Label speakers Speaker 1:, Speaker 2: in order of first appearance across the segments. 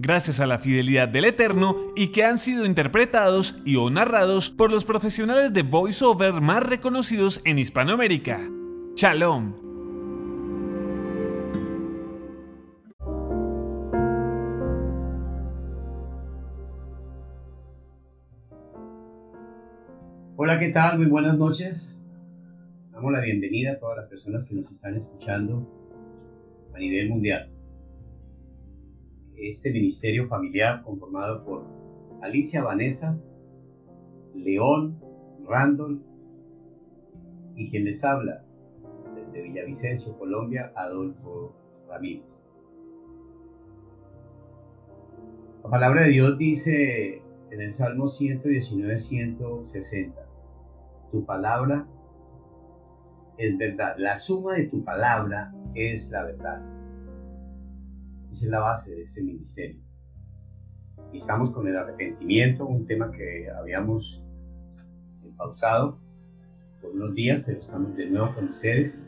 Speaker 1: gracias a la fidelidad del Eterno y que han sido interpretados y o narrados por los profesionales de voiceover más reconocidos en Hispanoamérica. Shalom.
Speaker 2: Hola, ¿qué tal? Muy buenas noches. Damos la bienvenida a todas las personas que nos están escuchando a nivel mundial este ministerio familiar conformado por Alicia Vanessa, León, Randall y quien les habla desde Villavicencio, Colombia, Adolfo Ramírez. La palabra de Dios dice en el Salmo 119, 160, tu palabra es verdad, la suma de tu palabra es la verdad. Esa es la base de este ministerio. Y estamos con el arrepentimiento, un tema que habíamos pausado por unos días, pero estamos de nuevo con ustedes.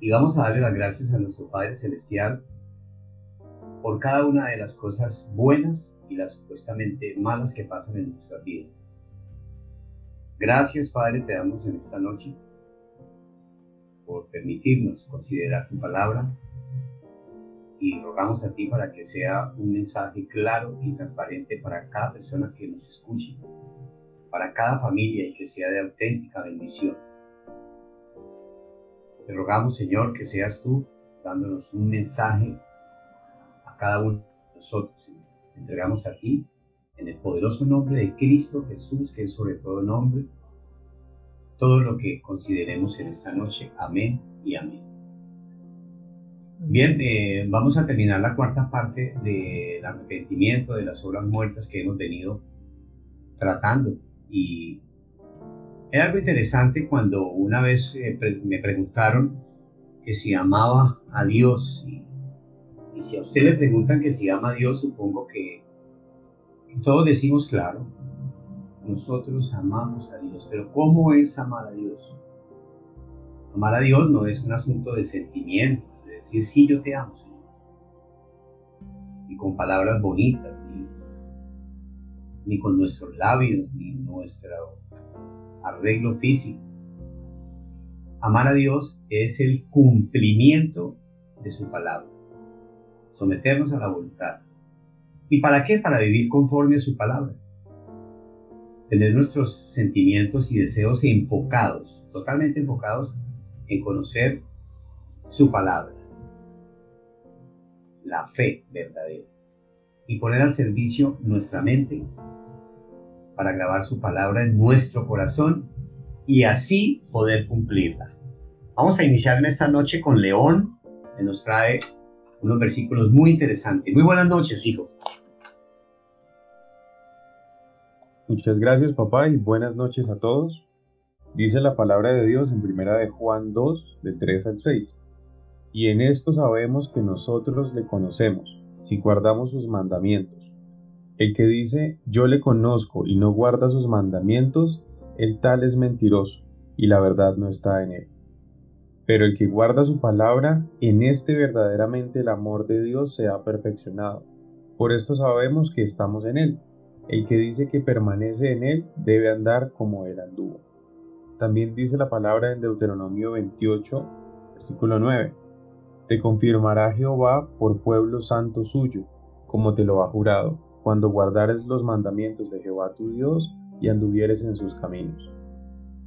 Speaker 2: Y vamos a darle las gracias a nuestro Padre Celestial por cada una de las cosas buenas y las supuestamente malas que pasan en nuestras vidas. Gracias, Padre, te damos en esta noche por permitirnos considerar tu palabra, y rogamos a ti para que sea un mensaje claro y transparente para cada persona que nos escuche, para cada familia y que sea de auténtica bendición. Te rogamos, Señor, que seas tú dándonos un mensaje a cada uno de nosotros. Te entregamos a ti en el poderoso nombre de Cristo Jesús, que es sobre todo nombre, todo lo que consideremos en esta noche. Amén y amén. Bien, eh, vamos a terminar la cuarta parte del arrepentimiento de las obras muertas que hemos venido tratando. Y es algo interesante cuando una vez eh, me preguntaron que si amaba a Dios. Y, si a usted le preguntan que si ama a Dios, supongo que, que todos decimos claro. Nosotros amamos a Dios, pero ¿cómo es amar a Dios? Amar a Dios no es un asunto de sentimiento decir, sí, yo te amo, Y con palabras bonitas, ni, con nuestros labios, ni nuestro arreglo físico. Amar a Dios es el cumplimiento de su palabra, someternos a la voluntad. ¿Y para qué? Para vivir conforme a su palabra. Tener nuestros sentimientos y deseos enfocados, totalmente enfocados en conocer su palabra la fe verdadera y poner al servicio nuestra mente para grabar su palabra en nuestro corazón y así poder cumplirla. Vamos a iniciar en esta noche con León, que nos trae unos versículos muy interesantes. Muy buenas noches, hijo.
Speaker 3: Muchas gracias, papá, y buenas noches a todos. Dice la palabra de Dios en primera de Juan 2, del 3 al 6 y en esto sabemos que nosotros le conocemos, si guardamos sus mandamientos. El que dice yo le conozco y no guarda sus mandamientos, el tal es mentiroso, y la verdad no está en él. Pero el que guarda su palabra, en este verdaderamente el amor de Dios se ha perfeccionado. Por esto sabemos que estamos en él. El que dice que permanece en él debe andar como él anduvo. También dice la palabra en Deuteronomio 28, versículo 9 te confirmará Jehová por pueblo santo suyo, como te lo ha jurado, cuando guardares los mandamientos de Jehová tu Dios y anduvieres en sus caminos.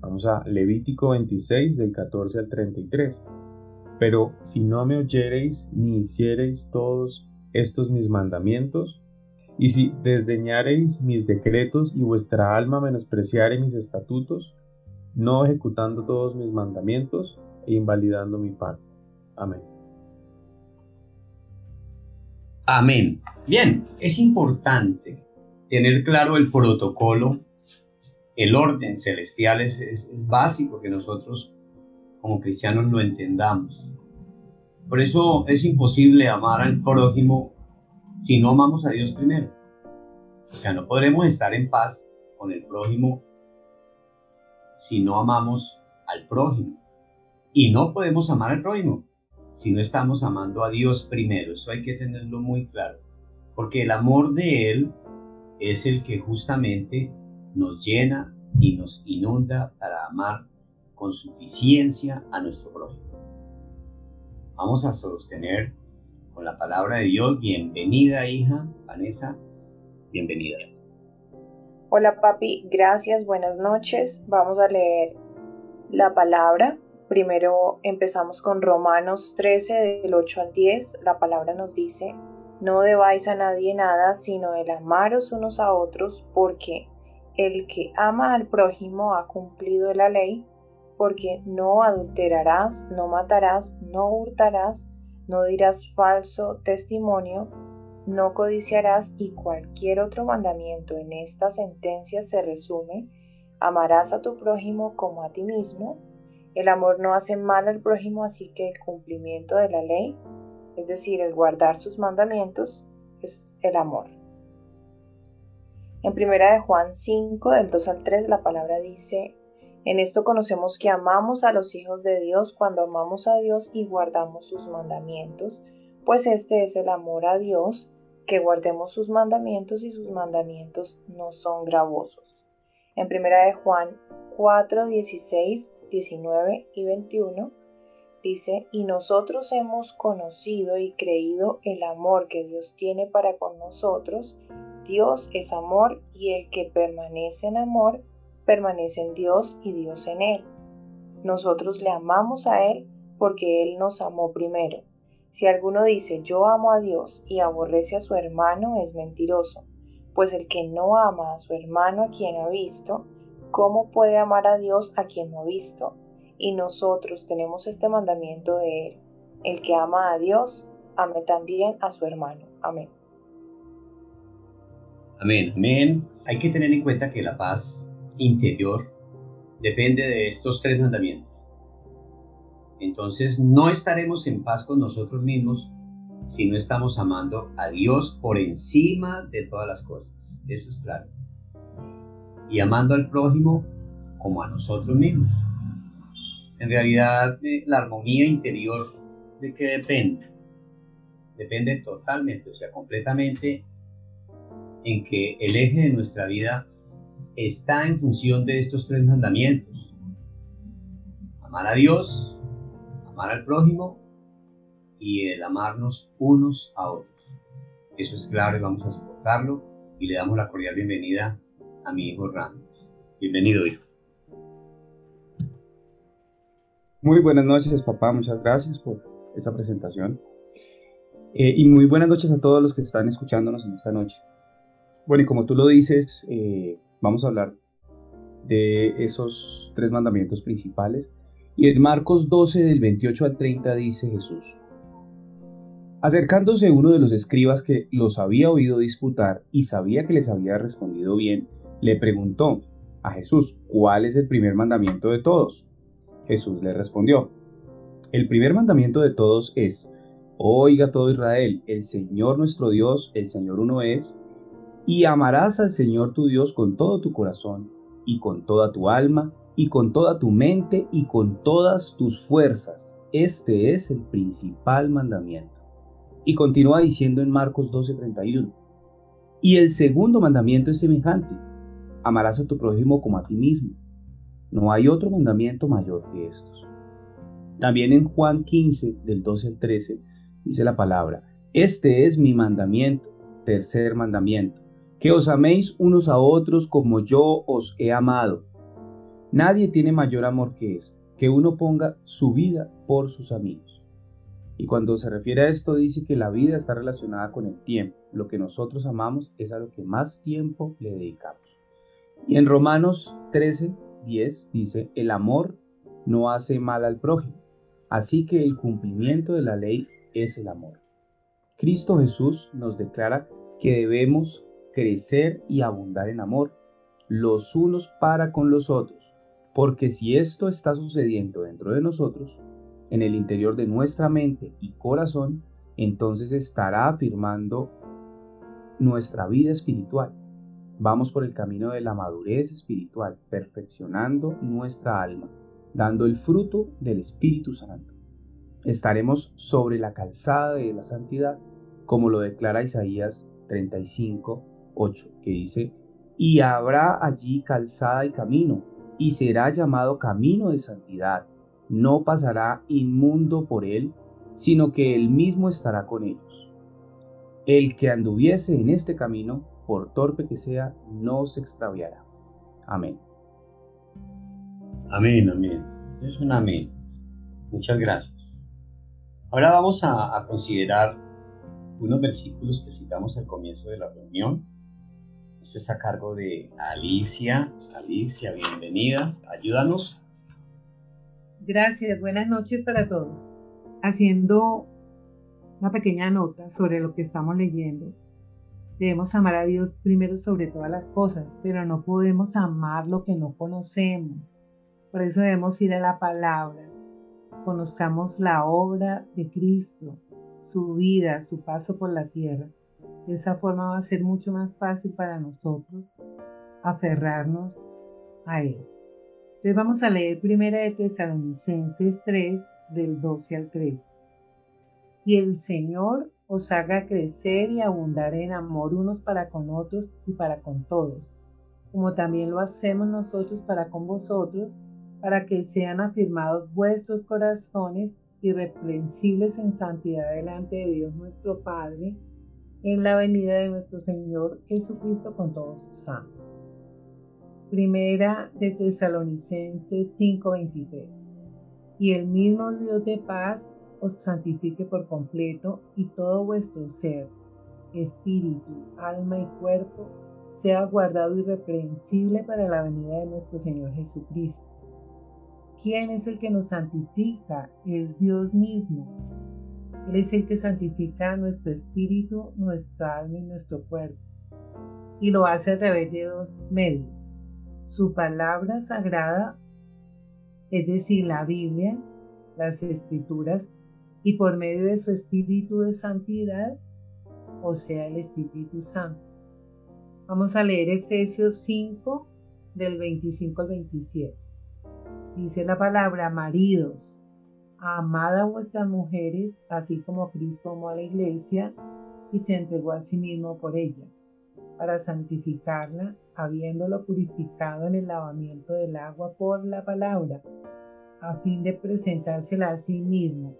Speaker 4: Vamos a Levítico 26 del 14 al 33. Pero si no me oyereis ni hiciereis todos estos mis mandamientos, y si desdeñareis mis decretos y vuestra alma menospreciare mis estatutos, no ejecutando todos mis mandamientos e invalidando mi parte. Amén.
Speaker 2: Amén. Bien, es importante tener claro el protocolo, el orden celestial es, básico que nosotros como cristianos lo entendamos. Por eso es imposible amar al prójimo si no amamos a Dios primero. O sea, no podremos estar en paz con el prójimo si no amamos al prójimo. Y no podemos amar al prójimo si no estamos amando a Dios primero. Eso hay que tenerlo muy claro. Porque el amor de Él es el que justamente nos llena y nos inunda para amar con suficiencia a nuestro prójimo. Vamos a sostener con la palabra de Dios. Bienvenida, hija Vanessa. Bienvenida.
Speaker 5: Hola, papi. Gracias. Buenas noches. Vamos a leer la palabra Primero empezamos con Romanos 13 del 8 al 10. La palabra nos dice, no debáis a nadie nada, sino el amaros unos a otros, porque el que ama al prójimo ha cumplido la ley, porque no adulterarás, no matarás, no hurtarás, no dirás falso testimonio, no codiciarás y cualquier otro mandamiento en esta sentencia se resume, amarás a tu prójimo como a ti mismo, el amor no hace mal al prójimo, así que el cumplimiento de la ley, es decir, el guardar sus mandamientos, es el amor. En primera de Juan 5, del 2 al 3, la palabra dice, en esto conocemos que amamos a los hijos de Dios cuando amamos a Dios y guardamos sus mandamientos, pues este es el amor a Dios, que guardemos sus mandamientos y sus mandamientos no son gravosos. En primera de Juan 4, 16, 19 y 21 dice, y nosotros hemos conocido y creído el amor que Dios tiene para con nosotros. Dios es amor y el que permanece en amor, permanece en Dios y Dios en él. Nosotros le amamos a Él porque Él nos amó primero. Si alguno dice yo amo a Dios y aborrece a su hermano, es mentiroso, pues el que no ama a su hermano a quien ha visto, ¿cómo puede amar a Dios a quien no ha visto? Y nosotros tenemos este mandamiento de Él. El que ama a Dios, ame también a su hermano. Amén.
Speaker 2: Amén, amén. Hay que tener en cuenta que la paz interior depende de estos tres mandamientos. Entonces no estaremos en paz con nosotros mismos si no estamos amando a Dios por encima de todas las cosas. Eso es claro y amando al prójimo como a nosotros mismos. En realidad, eh, la armonía interior, ¿de qué depende? Depende totalmente, o sea, completamente en que el eje de nuestra vida está en función de estos tres mandamientos. Amar a Dios, amar al prójimo y el amarnos unos a otros. Eso es claro y vamos a soportarlo y le damos la cordial bienvenida a mi hijo Ramos. Bienvenido, hijo.
Speaker 4: Muy buenas noches, papá. Muchas gracias por esa presentación. Eh, y muy buenas noches a todos los que están escuchándonos en esta noche. Bueno, y como tú lo dices, eh, vamos a hablar de esos tres mandamientos principales. Y en Marcos 12, del 28 al 30, dice Jesús. Acercándose uno de los escribas que los había oído disputar y sabía que les había respondido bien, le preguntó a Jesús, ¿cuál es el primer mandamiento de todos? Jesús le respondió, el primer mandamiento de todos es, oiga todo Israel, el Señor nuestro Dios, el Señor uno es, y amarás al Señor tu Dios con todo tu corazón, y con toda tu alma, y con toda tu mente, y con todas tus fuerzas. Este es el principal mandamiento. Y continúa diciendo en Marcos 12:31. Y el segundo mandamiento es semejante amarás a tu prójimo como a ti mismo. No hay otro mandamiento mayor que estos. También en Juan 15, del 12 al 13, dice la palabra, Este es mi mandamiento, tercer mandamiento, que os améis unos a otros como yo os he amado. Nadie tiene mayor amor que este, que uno ponga su vida por sus amigos. Y cuando se refiere a esto dice que la vida está relacionada con el tiempo. Lo que nosotros amamos es a lo que más tiempo le dedicamos. Y en Romanos 13, 10 dice, el amor no hace mal al prójimo. Así que el cumplimiento de la ley es el amor. Cristo Jesús nos declara que debemos crecer y abundar en amor, los unos para con los otros, porque si esto está sucediendo dentro de nosotros, en el interior de nuestra mente y corazón, entonces estará afirmando nuestra vida espiritual. Vamos por el camino de la madurez espiritual, perfeccionando nuestra alma, dando el fruto del Espíritu Santo. Estaremos sobre la calzada de la santidad, como lo declara Isaías 35, 8, que dice, y habrá allí calzada y camino, y será llamado camino de santidad. No pasará inmundo por él, sino que él mismo estará con ellos. El que anduviese en este camino, por torpe que sea, no se extraviará. Amén.
Speaker 2: Amén, amén. Es un amén. Muchas gracias. Ahora vamos a, a considerar unos versículos que citamos al comienzo de la reunión esto está a cargo de Alicia. Alicia, bienvenida. Ayúdanos.
Speaker 6: Gracias, buenas noches para todos. Haciendo una pequeña nota sobre lo que estamos leyendo. Debemos amar a Dios primero sobre todas las cosas, pero no podemos amar lo que no conocemos. Por eso debemos ir a la palabra. Conozcamos la obra de Cristo, su vida, su paso por la tierra de esa forma va a ser mucho más fácil para nosotros aferrarnos a Él. Entonces vamos a leer primera de Tesalonicenses 3 del 12 al 13. Y el Señor os haga crecer y abundar en amor unos para con otros y para con todos, como también lo hacemos nosotros para con vosotros, para que sean afirmados vuestros corazones irreprensibles en santidad delante de Dios nuestro Padre en la venida de nuestro Señor Jesucristo con todos sus santos. Primera de Tesalonicenses 5:23. Y el mismo Dios de paz os santifique por completo y todo vuestro ser, espíritu, alma y cuerpo sea guardado irreprensible para la venida de nuestro Señor Jesucristo. ¿Quién es el que nos santifica? Es Dios mismo él es el que santifica nuestro espíritu, nuestra alma y nuestro cuerpo. Y lo hace a través de dos medios. Su palabra sagrada, es decir, la Biblia, las escrituras, y por medio de su espíritu de santidad, o sea, el Espíritu Santo. Vamos a leer Efesios 5 del 25 al 27. Dice la palabra, maridos, Amad a vuestras mujeres, así como Cristo amó a la iglesia y se entregó a sí mismo por ella, para santificarla, habiéndolo purificado en el lavamiento del agua por la palabra, a fin de presentársela a sí mismo,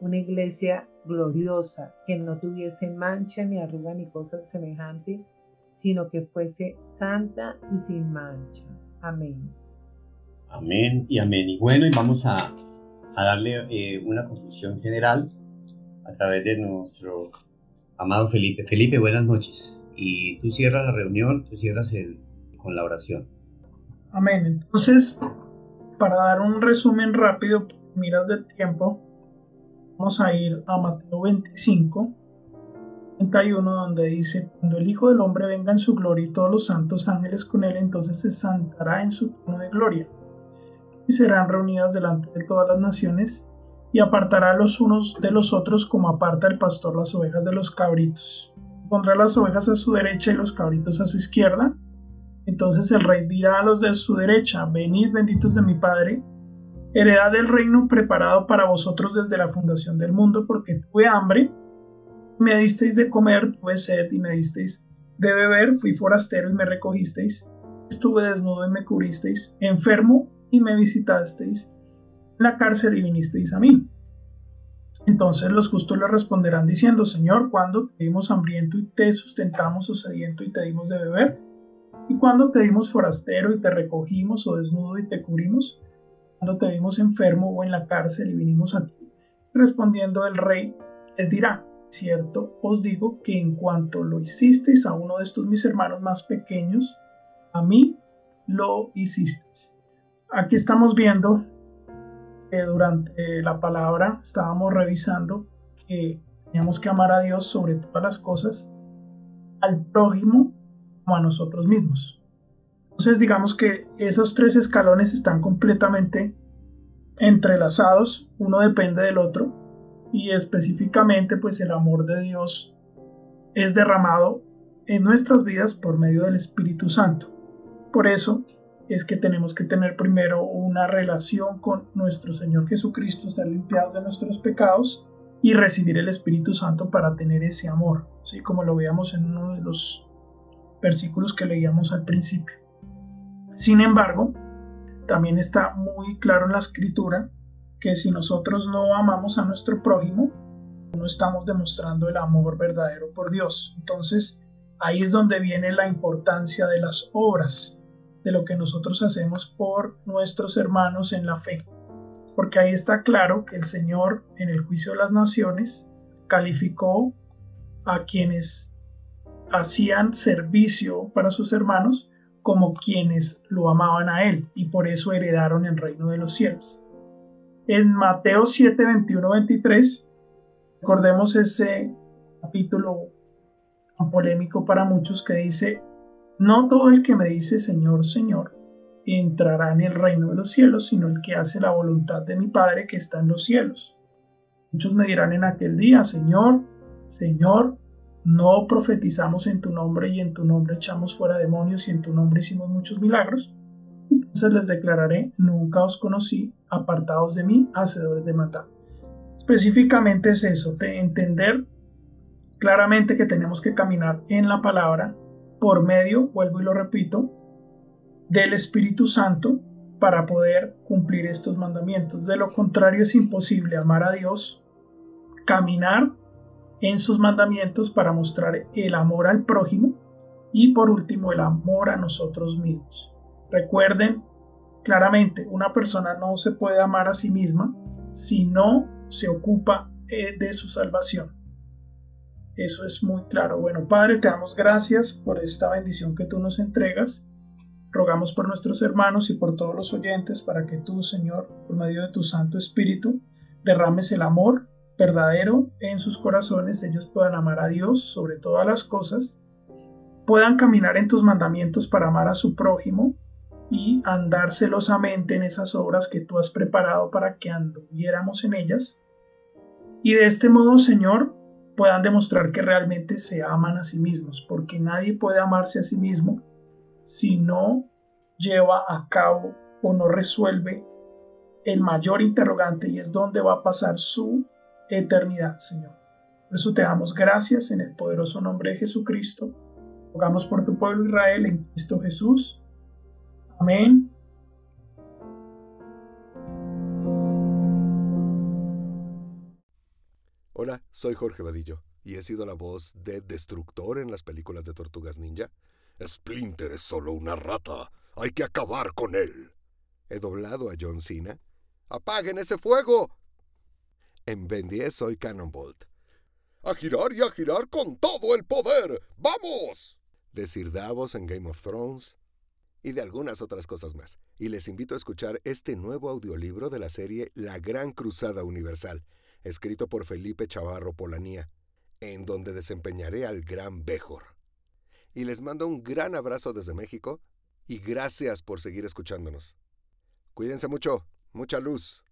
Speaker 6: una iglesia gloriosa, que no tuviese mancha ni arruga ni cosa semejante, sino que fuese santa y sin mancha. Amén.
Speaker 2: Amén y amén. Y bueno, y vamos a a darle eh, una conclusión general a través de nuestro amado Felipe. Felipe, buenas noches. Y tú cierras la reunión, tú cierras el, con la oración.
Speaker 7: Amén. Entonces, para dar un resumen rápido, miras del tiempo, vamos a ir a Mateo 25, 31, donde dice, cuando el Hijo del Hombre venga en su gloria y todos los santos ángeles con él, entonces se santará en su trono de gloria y serán reunidas delante de todas las naciones, y apartará los unos de los otros como aparta el pastor las ovejas de los cabritos. Pondrá las ovejas a su derecha y los cabritos a su izquierda. Entonces el rey dirá a los de su derecha, venid benditos de mi Padre, heredad del reino preparado para vosotros desde la fundación del mundo, porque tuve hambre, me disteis de comer, tuve sed y me disteis de beber, fui forastero y me recogisteis, estuve desnudo y me cubristeis, enfermo y me visitasteis en la cárcel y vinisteis a mí. Entonces los justos le responderán diciendo, Señor, cuando te dimos hambriento y te sustentamos o sediento y te dimos de beber? ¿Y cuando te dimos forastero y te recogimos o desnudo y te cubrimos? Cuando te vimos enfermo o en la cárcel y vinimos a ti. Respondiendo el rey, les dirá, cierto, os digo que en cuanto lo hicisteis a uno de estos mis hermanos más pequeños, a mí lo hicisteis. Aquí estamos viendo durante la palabra estábamos revisando que teníamos que amar a Dios sobre todas las cosas, al prójimo como a nosotros mismos. Entonces digamos que esos tres escalones están completamente entrelazados, uno depende del otro y específicamente pues el amor de Dios es derramado en nuestras vidas por medio del Espíritu Santo. Por eso es que tenemos que tener primero una relación con nuestro Señor Jesucristo, estar limpiados de nuestros pecados y recibir el Espíritu Santo para tener ese amor, así como lo veíamos en uno de los versículos que leíamos al principio. Sin embargo, también está muy claro en la escritura que si nosotros no amamos a nuestro prójimo, no estamos demostrando el amor verdadero por Dios. Entonces, ahí es donde viene la importancia de las obras, de lo que nosotros hacemos por nuestros hermanos en la fe. Porque ahí está claro que el Señor en el juicio de las naciones calificó a quienes hacían servicio para sus hermanos como quienes lo amaban a Él y por eso heredaron el reino de los cielos. En Mateo 7, 21, 23, recordemos ese capítulo polémico para muchos que dice, no todo el que me dice Señor, Señor, entrará en el reino de los cielos, sino el que hace la voluntad de mi Padre que está en los cielos. Muchos me dirán en aquel día, Señor, Señor, no profetizamos en tu nombre y en tu nombre echamos fuera demonios y en tu nombre hicimos muchos milagros. Entonces les declararé, nunca os conocí, apartados de mí, hacedores de maldad. Específicamente es eso, de entender claramente que tenemos que caminar en la palabra por medio, vuelvo y lo repito, del Espíritu Santo para poder cumplir estos mandamientos. De lo contrario es imposible amar a Dios, caminar en sus mandamientos para mostrar el amor al prójimo y por último el amor a nosotros mismos. Recuerden claramente, una persona no se puede amar a sí misma si no se ocupa eh, de su salvación. Eso es muy claro. Bueno, Padre, te damos gracias por esta bendición que tú nos entregas. Rogamos por nuestros hermanos y por todos los oyentes para que tú, Señor, por medio de tu Santo Espíritu, derrames el amor verdadero en sus corazones, ellos puedan amar a Dios sobre todas las cosas, puedan caminar en tus mandamientos para amar a su prójimo y andar celosamente en esas obras que tú has preparado para que anduviéramos en ellas. Y de este modo, Señor, puedan demostrar que realmente se aman a sí mismos, porque nadie puede amarse a sí mismo si no lleva a cabo o no resuelve el mayor interrogante y es dónde va a pasar su eternidad, Señor. Por eso te damos gracias en el poderoso nombre de Jesucristo. Rogamos por tu pueblo Israel en Cristo Jesús. Amén.
Speaker 8: Soy Jorge Vadillo y he sido la voz de Destructor en las películas de Tortugas Ninja. Splinter es solo una rata. Hay que acabar con él. He doblado a John Cena. ¡Apaguen ese fuego! En Ben 10 soy Cannonbolt. ¡A girar y a girar con todo el poder! ¡Vamos! Decir Davos en Game of Thrones y de algunas otras cosas más. Y les invito a escuchar este nuevo audiolibro de la serie La Gran Cruzada Universal, escrito por Felipe Chavarro Polanía, en donde desempeñaré al Gran Bejor. Y les mando un gran abrazo desde México y gracias por seguir escuchándonos. Cuídense mucho, mucha luz.